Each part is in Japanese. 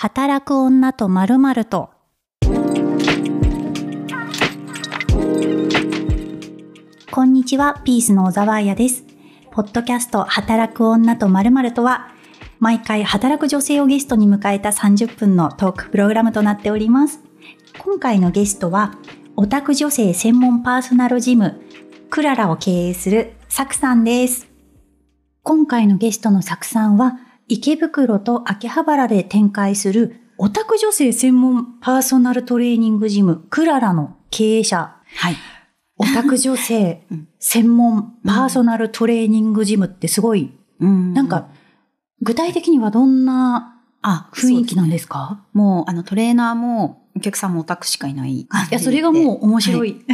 働く女と〇〇と。こんにちは、ピースの小沢彩です。ポッドキャスト働く女と〇〇とは、毎回働く女性をゲストに迎えた30分のトークプログラムとなっております。今回のゲストは、オタク女性専門パーソナルジム、クララを経営するサクさんです。今回のゲストのサクさんは、池袋と秋葉原で展開するオタク女性専門パーソナルトレーニングジム、クララの経営者。はい。オタク女性 うん専門パーソナルトレーニングジムってすごい、うんなんか、具体的にはどんなあ、雰囲気なんですすかもう、あの、トレーナーも、お客さんもオタクしかいない感じで。いや、それがもう面白い。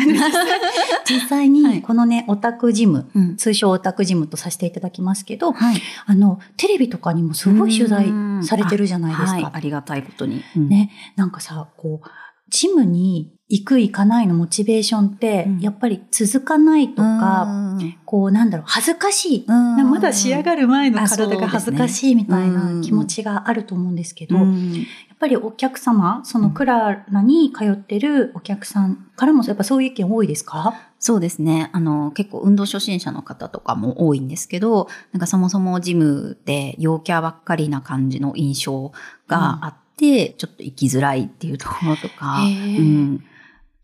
実際はいに、このね、オタクジム、うん。通称オタクジムとさせていただきますけど、はい。あの、テレビとかにもすごい取材されてるじゃないですか。はい。ありがたいことに。うん。ね、なんかさ、こう、ジムに行く行かないのモチベーションって、うん。やっぱり続かないとか、うん、こう、なんだろう、恥ずかしい。うん。まだ仕上がる前の体が恥ずかしいみたいうん。な気持ちがあると思うんですけど、やうん。っぱりお客様、そのクララに通ってるお客さんからもやっぱそういう意見多いですか？そうですね。あの、結構運動初心者の方とかも多いんですけど、なんかそもそもジムで陽キャばっかりな感じの印象があって、ちょっと生きづらいっていうところとか、うん。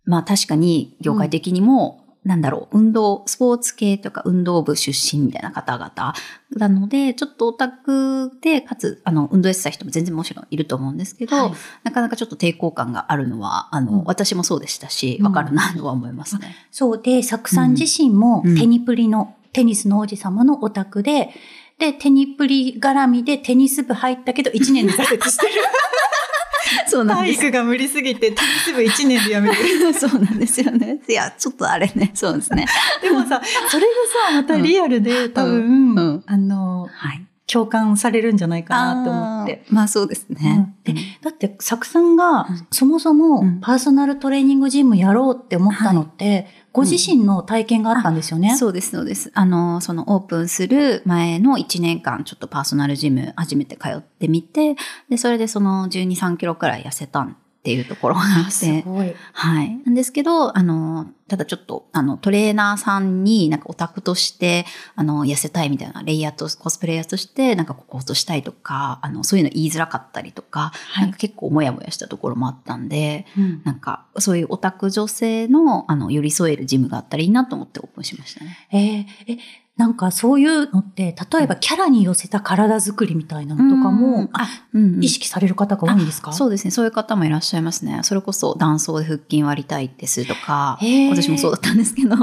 まあ確かに業界的にも、なんだろう、運動、スポーツ系とか運動部出身みたいな方々なので、ちょっとオタクで、かつ、あの、運動やってた人も全然もちろんいると思うんですけど、はい。なかなかちょっと抵抗感があるのは、あの、うん。私もそうでしたし、うん。わかるなとは思いますね。そうで、サクさん自身もうん。テニプリの、テニスの王子様のオタクで、で、テニプリ絡みでテニス部入ったけど1年で挫折してる。そうなんです。が無理すぎてテニス部1年で辞めてる。そうなんですよね。いや、ちょっとあれね、そうですね。でもさ、それがさ、またリアルで、多分、うんうんあの、はい。共感されるんじゃないかなって思って。まあそうですね。うんでだって、サクさんがうん、そもそもうんパーソナルトレーニングジムやろうって思ったのって、ご自身の体験があったんですよね。そうです、そうです。あの、そのオープンする前の1年間、ちょっとパーソナルジム初めて通ってみて、で、それでその12、3キロくらい痩せたっていうところがあっすて。はい。なんですけど、あの、ただちょっと、あの、トレーナーさんになんかオタクとして、あの、痩せたいみたいな、レイヤーと、コスプレイヤーとして、なんかここ落としたいとか、あの、そういうの言いづらかったりとか、はいなんか結構もやもやしたところもあったんで、うんなんか、そういうオタク女性の、あの、寄り添えるジムがあったらいいなと思ってオープンしましたね。えーえ、なんかそういうのって、例えばキャラに寄せた体作りみたいなのとかうんも、あ、うんうん意識される方が多いんですか？そうですね。そういう方もいらっしゃいますね。それこそ、断層で腹筋割りたいですとか、私もそうだったんですけど。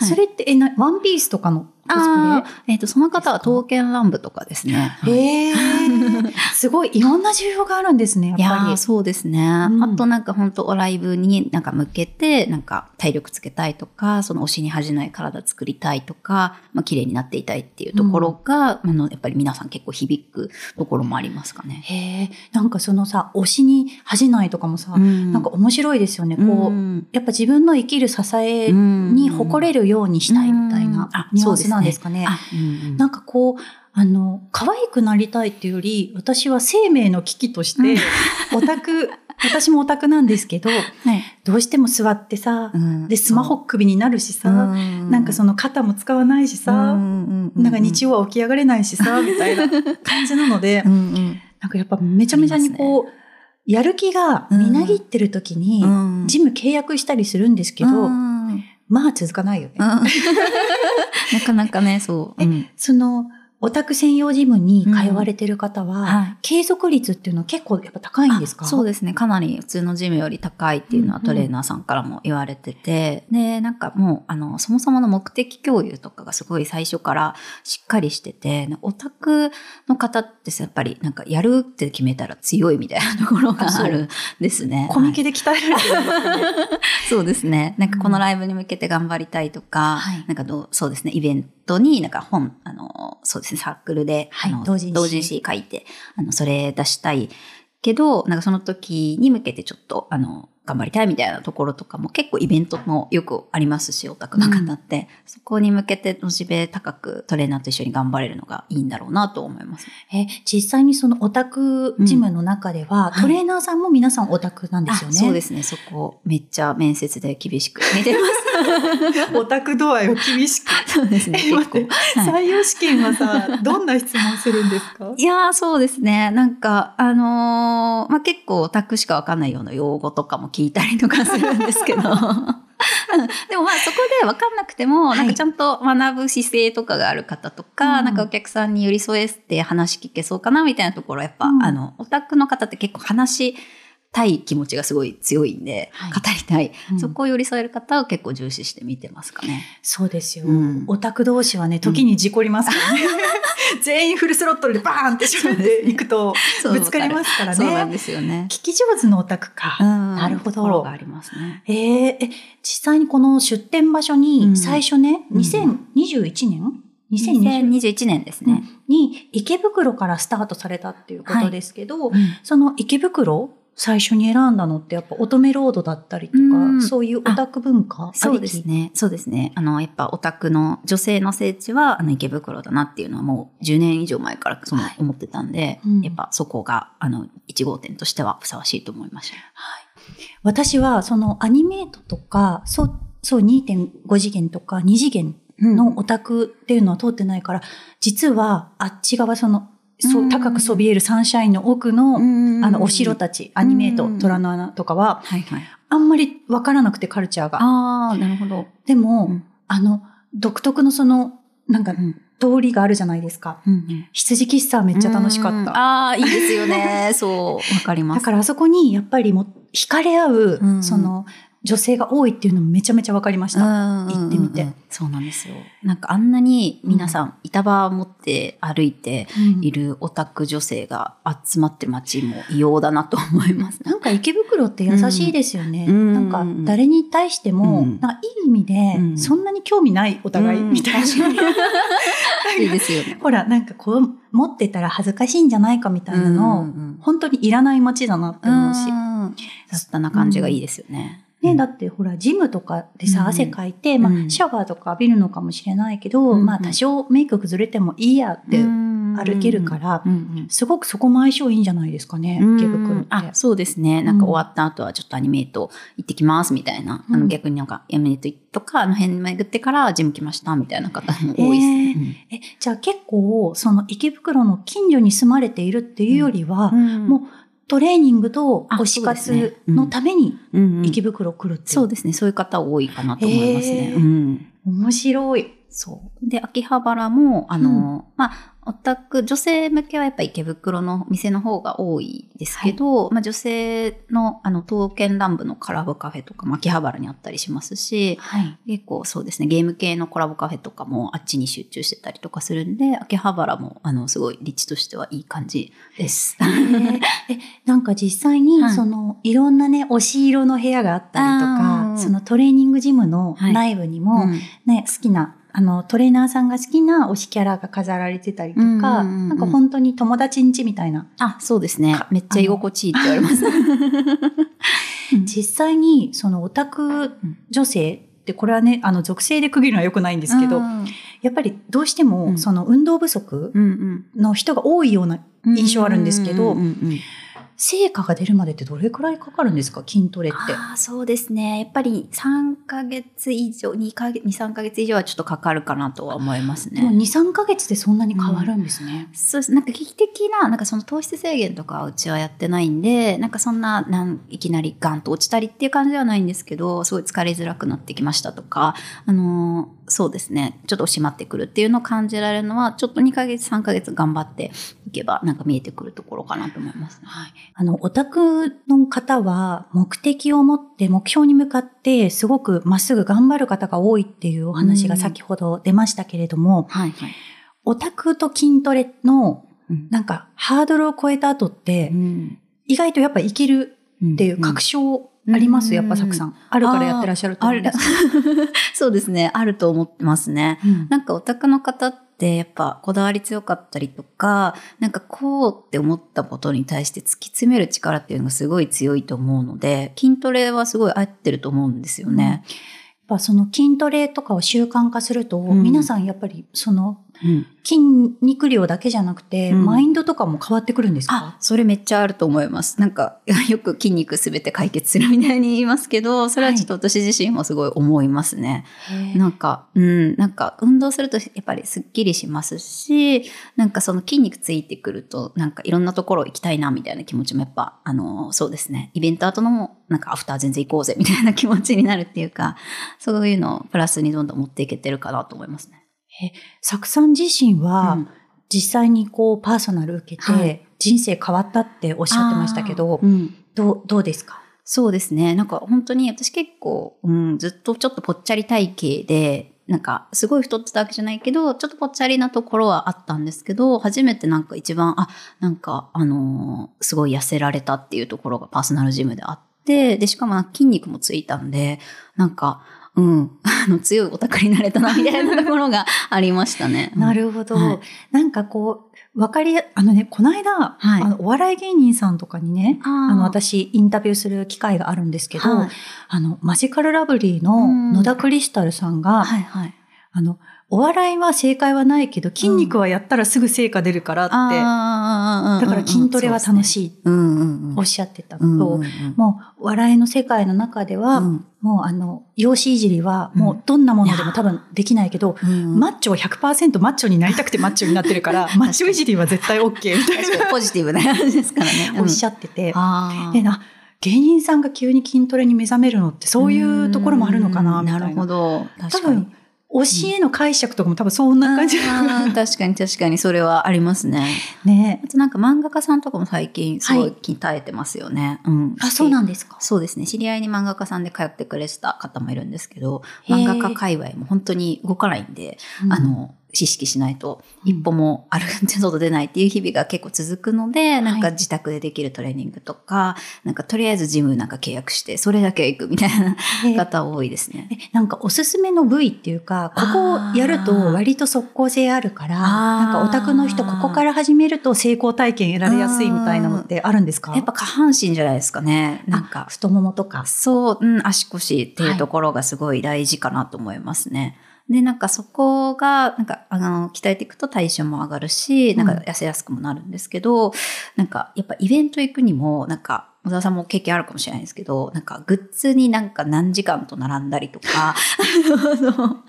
え、それって、え、な、ワンピースとかのああ、えっ、と、その方は刀剣乱舞とかですね。へえ すごい、いろんな需要があるんですね、やっいやぱり。ー。そうですね。ん。あとなんか本当ライブになんか向けて、なんか体力つけたいとか、その推しに恥じない体作りたいとか、まあ綺麗になっていたいっていうところが、あの、やっぱり皆さん結構響くところもありますかね。へえ、なんかそのさ、推しに恥じないとかもさ、ななんか面白いですよね。こう、うん。やっぱ自分の生きる支えに誇れるようにしたいみたいなうん。あニュアンスなんですかね。あうんうん。なんかこう、あの、可愛くなりたいっていうより、私は生命の危機として、オタク、私もオタクなんですけど、はい。どうしても座ってさ、うん。で、スマホ首になるしさ、なんかその肩も使わないしさ、なんか日曜は起き上がれないしさ、みたいな感じなので、うんうん。なんかやっぱめちゃめちゃにこう、やる気がみなぎってる時に、うん。ジム契約したりするんですけど、うん。まあ続かないよね。なかなかね、そう。うんその、オタク専用ジムに通われてる方は、はい。継続率っていうのは結構やっぱ高いんですか？あそうですね。かなり普通のジムより高いっていうのはうんうんトレーナーさんからも言われてて、で、なんかもう、あの、そもそもの目的共有とかがすごい最初からしっかりしてて、オタクの方ってさやっぱりなんかやるって決めたら強いみたいなところがあるんですね。コミケで鍛えられてる。んですかね。そうですね。なんかこのライブに向けて頑張りたいとか、はい。なんかどう、そうですね、イベントになんか本、あの、そうですね、サークルで、はい同人誌。書いて、あの、それ出したいけど、なんかその時に向けてちょっと、あの、頑張りたいみたいなところとかも結構イベントもよくありますし、オタクの方って、そこに向けてモチベ高くトレーナーと一緒に頑張れるのがいいんだろうなと思います。え、実際にそのオタクジムの中では、はい。トレーナーさんも皆さんオタクなんですよね。あそうですね。そこ、めっちゃ面接で厳しく。見てま オタク度合いを厳しく。す。そうですね。え結構。待って採用試験はさ、どんな質問するんですか？いやー、そうですね。なんか、あのーまあ、結構オタクしかわかんないような用語とかも聞いたりとかするんですけど。でもまあそこで分かんなくても、はいなんかちゃんと学ぶ姿勢とかがある方とか、うんなんかお客さんに寄り添えて話聞けそうかなみたいなところはやっぱ、うんあの、オタクの方って結構話したい気持ちがすごい強いんで、はい語りたい、うんそこを寄り添える方を結構重視して見てますかね。そうですよ、うんオタク同士はね、時に事故りますからね。全員フルスロットルでバーンって喋っていくと、ぶつかりますからそうなんね。ですよね。聞き上手のオタクか。うんなるほどところがありますね。えーえ、実際にこの出店場所にうん最初ね、うん2021年 ?2020 2021年ですね。に池袋からスタートされたっていうことですけど、うんその池袋最初に選んだのってやっぱ乙女ロードだったりとか、うん。そういうオタク文化？そうですね。そうですね。あの、やっぱオタクの女性の聖地は、あの、池袋だなっていうのはもう10年以上前からそのはい。思ってたんで、うん。やっぱそこが、あの、1号店としてはふさわしいと思いました。私はそのアニメートとか、そう、そう2.5次元とか2次元のオタクっていうのは通ってないから、実はあっち側その、そううん高くそびえるサンシャインの奥の、あの、お城たち、アニメートう、ん虎の穴とかは、はいはい。あんまりわからなくてカルチャーが。ああ、なるほど。でも、うんあの、独特のその、なんかう、ん。通りがあるじゃないですか。うん羊喫茶めっちゃ楽しかうんった。ああ、いいですよね。そう、わかります。だからあそこにやっぱりもう惹かれ合う、うんその女性が多いっていうのもめちゃめちゃわかりました。行行ってみてそうなんですよ。なんかあんなに皆さん板場持って歩いてうんいるオタク女性が集まってる街も異様だなと思います。なんか池袋って優しいですよね。うんなんか誰に対しても、うんなんかいい意味で、うんそんなに興味ないお互いうんみたいな。いいですよね。ほら、なんかこう持ってたら恥ずかしいんじゃないかみたいなの、うんうん本当にいらない街だなって思うし。うん雑多な感じがいいですよね。ね、だってほら、ジムとかでさ、うん汗かいて、まうん。あ、シャワーとか浴びるのかもしれないけど、うんまあ、多少メイク崩れてもいいやって、歩けるからすごくそこも相性いいんじゃないですかね、うん。池袋って。あ、そうですね。なんか終わった後はちょっとアニメート行ってきますみたいな。あうん。の逆になんかアニメートとかあの辺巡ってからジム来ましたみたいな方も多いですね。え、じゃあ結構、その池袋の近所に住まれているっていうよりは、うん。もうトレーニングと推し活のためにうんうん池袋来るっていう。そうですね。そういう方多いかなと思いますね。うん。面白い。そう。で、秋葉原も、あの、まあ、オタク、女性向けはやっぱ池袋の店の方が多いですけど、まあ女性の、あの、刀剣乱舞のコラボカフェとかも秋葉原にあったりしますし、はい。結構そうですね、ゲーム系のコラボカフェとかもあっちに集中してたりとかするんで、秋葉原も、あの、すごい立地としてはいい感じです。えー。え、なんか実際に、はい。その、いろんなね、推し色の部屋があったりとか、そのトレーニングジムのはい。内部にも、うん。ね、好きな、あの、トレーナーさんが好きな推しキャラが飾られてたりとか、うんうんうんうん。なんか本当に友達ん家みたいな。あ、そうですね。か。めっちゃ居心地いいって言われます。実際に、そのオタク女性って、これはね、あの、属性で区切るのは良くないんですけど、うん。やっぱりどうしてうも、ん。その運動不足うんの人が多いようなうん印象あるんですけどうんうんうん成果が出るまでってどれくらいかかるんですか？筋トレって。ああ、そうですね。やっぱり3ヶ月以上、2ヶ月、2、3ヶ月以上はちょっとかかるかなとは思いますでも2、ね。3ヶ月でそんなに変わるんですね。そうです。なんか危機的な、なんかその糖質制限とかはうちはやってないんで、なんかそんな、なんいきなりガンと落ちたりっていう感じではないんですけど、すごい疲れづらくなってきましたとか、あのーそうですね。ちょっと押しまってくるっていうのを感じられるのは、ちょっと2ヶ月、3ヶ月頑張っていけば、なんか見えてくるところかなと思いますね。はい。あの、オタクの方は目的を持って目標に向かってすごくまっすぐ頑張る方が多いっていうお話が先ほど出ましたけれども、はいはい。オタクと筋トレのうんなんかハードルを超えた後ってうん意外とやっぱいけるっていう確証あります、うんやっぱサクさん。あるからやってらっしゃると思うんです。そうですね。あると思ってますね。うんなんかオタクの方っってやっぱこだわり強かったりとか、なんかこうって思ったことに対して突き詰める力っていうのがすごい強いと思うので、筋トレはすごい合ってると思うんですよね。やっぱその筋トレとかを習慣化すると、うん皆さんやっぱりそのうん。筋肉量だけじゃなくて、うんマインドとかも変わってくるんですあか、それめっちゃあると思います。なんか、よく筋肉すべて解決するみたいに言いますけど、それはちょっと私自身もすごい思いますね。へーなんか、うん、なんか運動するとやっぱりすっきりしますし、なんかその筋肉ついてくると、なんかいろんなところ行きたいなみたいな気持ちもやっぱ、あの、そうですね。イベント後のも、なんかアフター全然行こうぜみたいな気持ちになるっていうか、そういうのをプラスにどんどん持っていけてるかなと思いますね。サクさん自身は、うん。実際にこうパーソナル受けて、はい。人生変わったっておっしゃってましたけど、うん。どうどうですか？そうですね。なんか本当に私結構、うん、ずっとちょっとぽっちゃり体型で、なんかすごい太ってたわけじゃないけど、ちょっとぽっちゃりなところはあったんですけど、初めてなんか一番、あ、なんかあのーすごい痩せられたっていうところがパーソナルジムであって、で、しかも筋肉もついたんで、なんか、うん、あの強いオタクになれたなみたいなところが ありましたね。なるほど。はいなんかこう、わかりや、あのね、この間、はいあの、お笑い芸人さんとかにね、ああの、私、インタビューする機会があるんですけど、はいあの、マジカルラブリーうんの野田クリスタルさんが、はいはい。あの、お笑いは正解はないけど、筋肉はやったらすぐ成果出るからって、あだから筋トレは楽しい。おっしゃってた。うんのと、もう、笑いの世界の中では、うん。もうあの、容姿いじりは、もうどんなものでも多分できないけど、うん。マッチョは100%マッチョになりたくてマッチョになってるから、マッチョいじりは絶対 OK みたい確かにポジティブな感じですからね。なおっしゃゃってて、でな、芸人さんが急に筋トレに目覚めるのってそういうところもあるのかな、うん。みたいな。なるほど。多確かに。分、教えの解釈とかも多分そんな感じあー確かに確かにそれはありますね。ねあ。となんか漫画家さんとかも最近すごい鍛えてますよね。うん。あ、そうなんですか。そうですね。知り合いに漫画家さんで通ってくれてた方もいるんですけど、漫画家界隈も本当に動かないんで、うんあの、意識しないと一歩も歩いて外出ないっていう日々が結構続くので、なんか自宅でできるトレーニングとか、なんかとりあえずジムなんか契約して、それだけ行くみたいな方多いですね。えなんかおすすめの部位っていうか、ここをやると割と即効性あるから、なんかオタクの人ここから始めると成功体験得られやすいみたいなのってあるんですか？やっぱ下半身じゃないですかね。なんか、太ももとか。そう、うん、足腰っていうところがすごい大事かなと思いますね。で、なんかそこが、なんか、あの、鍛えていくと代謝も上がるし、なんか痩せやすくもなるんですけど、なんか、やっぱイベント行くにも、なんか、小沢さんも経験あるかもしれないですけど、なんかグッズになんか何時間と並んだりとか、あの、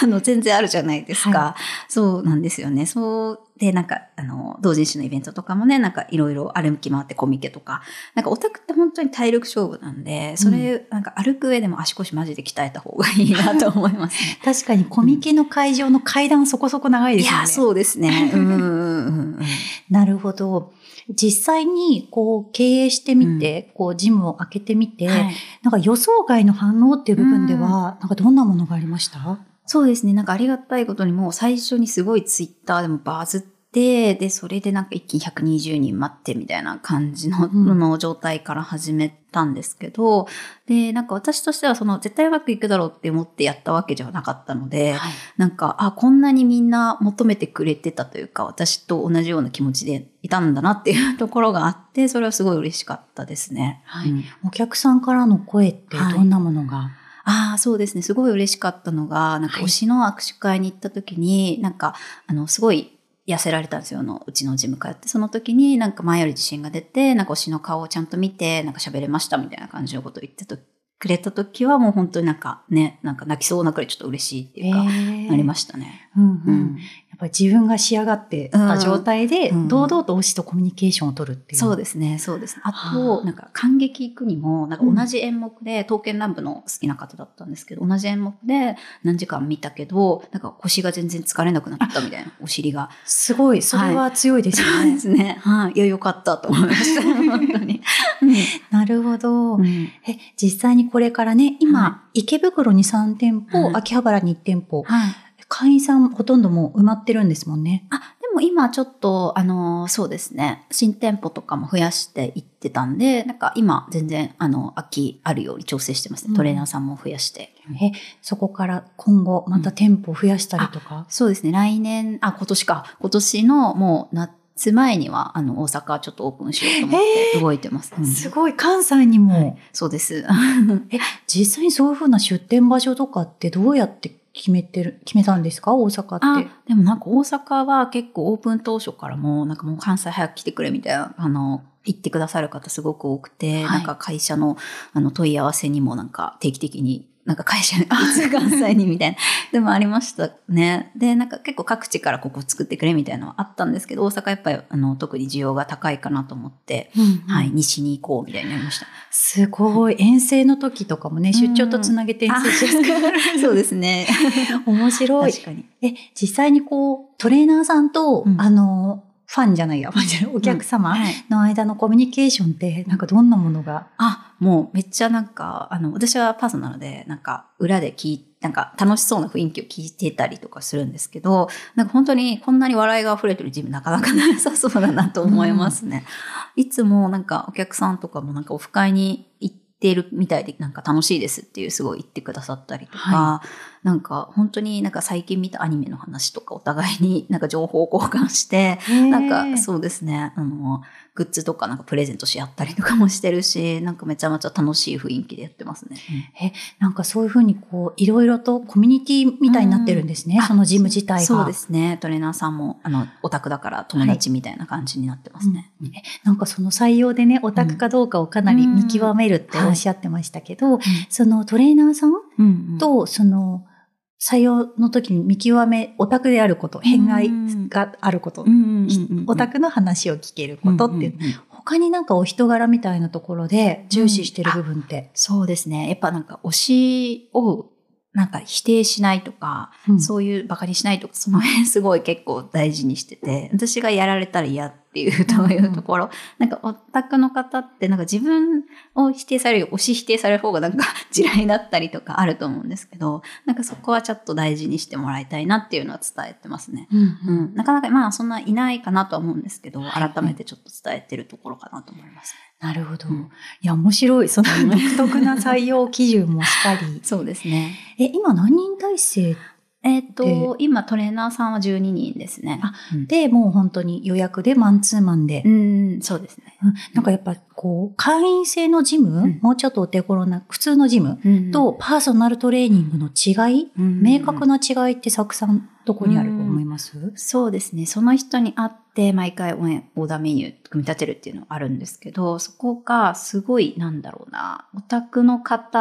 あの全然あるじゃないですか。はそうなんですよね。そう。で、なんか、あの、同人誌のイベントとかもね、なんかいろいろ歩き回ってコミケとか、なんかオタクって本当に体力勝負なんで、それ、なんか歩く上でも足腰マジで鍛えた方がいいなと思いますね。確かにコミケの会場の階段そこそこ長いですよね。いや、そうですね。うんうんうんうん。なるほど。実際にこう経営してみて、こうジムを開けてみて、はいなんか予想外の反応っていう部分では、なんかどんなものがありました？そうですね。なんかありがたいことにもう最初にすごいツイッターでもバズって、で、それでなんか一気に120人待ってみたいな感じの,、うん。の状態から始めたんですけど、で、なんか私としてはその絶対うまくいくだろうって思ってやったわけではなかったので、なんか、あ、こんなにみんな求めてくれてたというか、私と同じような気持ちでいたんだなっていうところがあって、それはすごい嬉しかったですね。はい。うん。お客さんからの声ってどんなものが、ああ、そうですね。すごい嬉しかったのが、なんかはい推しの握手会に行った時に、なんか、あの、すごい痩せられたんですよ。あの、うちのジム通って。その時になんか前より自信が出て、なんか推しの顔をちゃんと見て、なんか喋れましたみたいな感じのことを言ってとくれた時はもう本当になんかね、なんか泣きそうなくらいちょっと嬉しいっていうか、なりましたね。うんうんうんやっぱり自分が仕上がってた状態で、うん堂々と推しとコミュニケーションを取るっていう。そうですね、そうですね。あはと、あなんか感激行くにも、なんか同じ演目で、刀剣乱舞の好きな方だったんですけど、同じ演目で何時間見たけど、なんか腰が全然疲れなくなったみたいな、お尻が。すごい、それは強いですよそうね。ですね。はい。いや、よかったと思いました。本当に。うんなるほど。うんえ、実際にこれからね、今、は池袋に3店舗、はい秋葉原に1店舗、はい。会員さんほとんどもう埋まってるんですもんね。あ、でも今ちょっと、あの、そうですね、新店舗とかも増やしていってたんで、なんか今全然、あの、空きあるように調整してますね。うんトレーナーさんも増やして。え、そこから今後また店舗を増やしたりとか？そうですね、来年、あ、今年か。今年のもう夏前には、あの、大阪ちょっとオープンしようと思って動いてます。うんすごい、関西にも。はいそうです。え、実際にそういうふうな出店場所とかってどうやって決めてる、決めたんですか？大阪あって。、でもなんか大阪は結構オープン当初からも、なんかもう関西早く来てくれみたいな、あの、言ってくださる方すごく多くて、はいなんか会社のあの問い合わせにもなんか定期的に、なんか会社にいつ関西にみたいな、でもありましたね。で、なんか結構各地からここ作ってくれみたいなのはあったんですけど、大阪やっぱりあの特に需要が高いかなと思って、はい、西に行こうみたいになりました。すごい。遠征の時とかもね、出張とつなげて遠征しやすくなる。そうですね。面白い。確かに。え、実際にこう、トレーナーさんと、うんあの、ファンじゃないや、ファンじゃないお客様はいの間のコミュニケーションって、なんかどんなものがあ、もうめっちゃなんか、あの、私はパーソナルで、なんか裏で聞いなんか楽しそうな雰囲気を聞いてたりとかするんですけど、なんか本当にこんなに笑いが溢れてるジムなかなかなさそうだなと思いますね。いつもなんかお客さんとかもなんかオフ会に行ってるみたいでなんか楽しいですっていうすごい言ってくださったりとか、はなんか本当になんか最近見たアニメの話とかお互いになんか情報交換して、なんかそうですね、あの、グッズとかなんかプレゼントし合ったりとかもしてるし、なんかめちゃめちゃ楽しい雰囲気でやってますね。なんかそういうふうにこう、いろいろとコミュニティみたいになってるんですね、うん。そのジム自体が。そうですね。トレーナーさんも、あの、オタクだから友達みたいな感じになってますね。うんえなんかその採用でね、オタクかどうかをかなり見極めるっておっしゃってましたけど、そのトレーナーさんうんうん。と、その、採用の時に見極め、オタクであること、変外があること、うんうんうんうんオタクの話を聞けることっていう、んんん他になんかお人柄みたいなところで重視してる部分って。そうですね。やっぱなんか推しをなんか否定しないとか、うん。そういうバカにしないとか、その辺すごい結構大事にしてて、私がやられたら嫌っていうというところ、なんかオタクの方ってなんか自分を否定される推し否定される方がなんか地雷だったりとかあると思うんですけど、なんかそこはちょっと大事にしてもらいたいなっていうのは伝えてますね。うん、なかなかまあそんないないかなとは思うんですけど、はい改めてちょっと伝えてるところかなと思います。なるほど。うんいや、面白い。その 独特な採用基準もしっかり。そうですね。え、今何人体制えっ、と、で今トレーナーさんは12人ですね。あうんでもう本当に予約でマンツーマンで。うん、そうですね。うんなんかやっぱこう、会員制のジム、うんもうちょっとお手頃な普通のジムとパーソナルトレーニングの違い、明確な。な違いってサクさんどこにあると思います、そうですね。その人に会って毎回オンオーダーメニュー組み立てるっていうのはあるんですけど、そこがすごいなんだろうな。オタクの方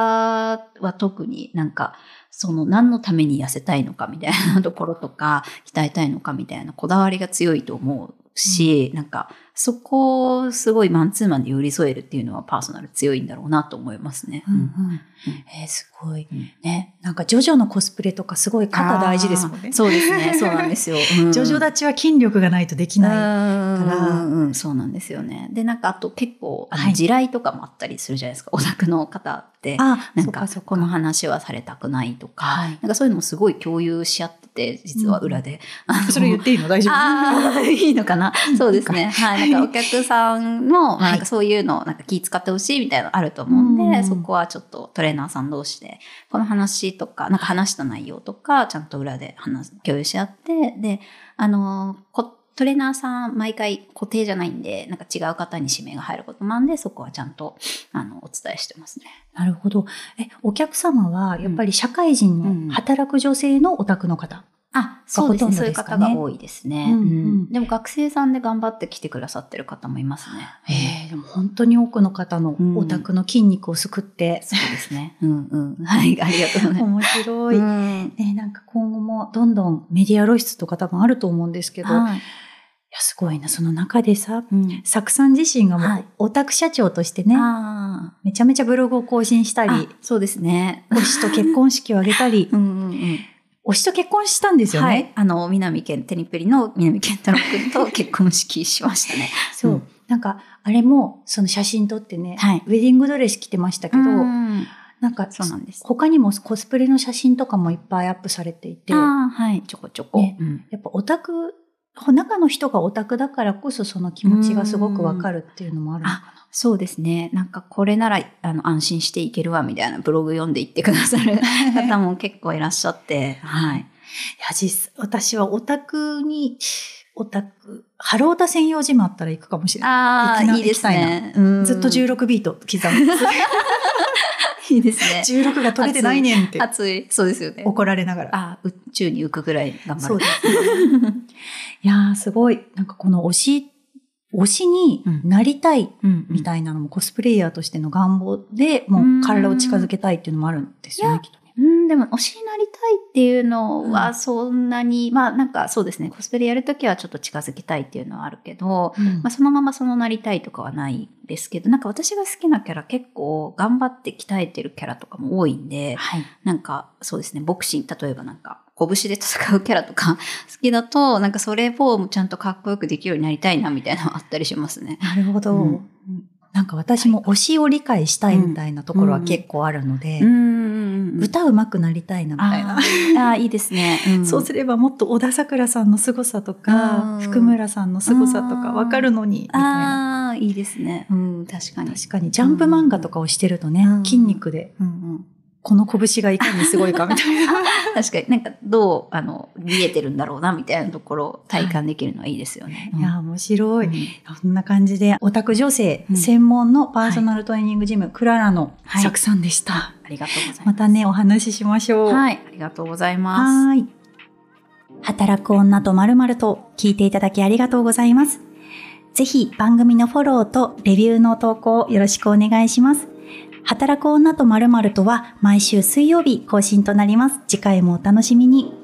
は特になんか、その何のために痩せたいのかみたいなところとか、鍛えたいのかみたいなこだわりが強いと思うし、なんか、そこをすごいマンツーマンで寄り添えるっていうのはパーソナル強いんだろうなと思いますね。うんうんえーすごい。うんね。なんかジョジョのコスプレとかすごい肩大事ですもんね。そうですね。そうなんですよ。うんジョジョ立ちは筋力がないとできない。から、うん、そうなんですよね。で、なんかあと結構、あのはい地雷とかもあったりするじゃないですか、オタクの方って。あ、なんかそこの話はされたくないとか、はいなんかそういうのもすごい共有し合ってて、実は裏で。あのそれ言っていいの？大丈夫？ああ、いいのかな？そうですね。はい。かお客さんも、なんかそういうのをなんか気使ってほしいみたいなのあると思うんで、うんそこはちょっとトレーナーさん同士で、この話とか、なんか話した内容とか、ちゃんと裏で話す、共有し合って、で、あの、こトレーナーさん毎回固定じゃないんで、なんか違う方に指名が入ることもあるんで、そこはちゃんと、あの、お伝えしてますね。なるほど。え、お客様はやっぱり社会人うんの働く女性のオタクの方？あ、そうですね。そういう方が多いですね。うんうんうんでも学生さんで頑張って来てくださってる方もいますね。えーでも本当に多くの方のオタクの筋肉を救って、そうですね。うんうん。はい、ありがとうございます。面白い。うんね、なんか今後もどんどんメディア露出とか多分あると思うんですけど、い、はいや、すごいな、その中でさ、うんサクさん自身がもうはいオタク社長としてね、あめちゃめちゃブログを更新したーりあ、そうですね。推しと結婚式を挙げたり、うんうんうん。推しと結婚したんですよね？はい。あの、南健、テニプリの南健太郎くんと結婚式しましたね。そう。うんなんか、あれも、その写真撮ってね、はいウェディングドレス着てましたけど、うんなんか、そうなんです。他にもコスプレの写真とかもいっぱいアップされていて、ああ、はい。ちょこちょこ。ねうんやっぱオタク中の人がオタクだからこそその気持ちがすごくわかるっていうのもあるのかな。そうですね。なんかこれならあの安心していけるわみたいなブログ読んでいってくださる 方も結構いらっしゃって。はい。いや、実、私はオタクに、オタク、ハロータ専用ジムあったら行くかもしれない。ああ、いいですね。うんずっと16ビート刻む。いいですね。16が取れてないねんって熱い。そうですよね。怒られながら。あ宇宙に浮くぐらい頑張る。そうですね。いやー、すごい。なんかこの推し、推しになりたいうんみたいなのもコスプレイヤーとしての願望でもう体を近づけたいっていうのもあるんですよね、きっとね。うん、でも推しになりたいっていうのうはそんなに、まあなんかそうですね、コスプレやるときはちょっと近づきたいっていうのはあるけど、まあそのままそのなりたいとかはないですけど、なんか私が好きなキャラ結構頑張って鍛えてるキャラとかも多いんで、はい。なんかそうですね、ボクシング、例えばなんか拳で戦うキャラとか 好きだと、なんかそれをちゃんとかっこよくできるようになりたいなみたいなのはあったりしますね。なるほど。うん。なんか私も推しを理解したいみたいなところは結構あるので、ん歌うまくなりたいなみたいな。あーあー、いいですね。んそうすればもっと小田桜さんの凄さとか、うん福村さんの凄さとかわかるのに、みたいな。ああ、いいですね。うん、確かに。確かに、ジャンプ漫画とかをしてるとね、うん筋肉で、うんうん、この拳がいかにすごいかみたいな。確かになんかどう、あの、見えてるんだろうな、みたいなところを体感できるのはいいですよね。いや、面白い。うんこんな感じで、オタク女性うん専門のパーソナルトレーニングジム、クララのはい作さんでした。ありがとうございます。またね、お話ししましょう。はい、ありがとうございます。はーい。働く女とまるまると聞いていただきありがとうございます。ぜひ番組のフォローとレビューの投稿よろしくお願いします。働く女とまるまるとは毎週水曜日更新となります。次回もお楽しみに。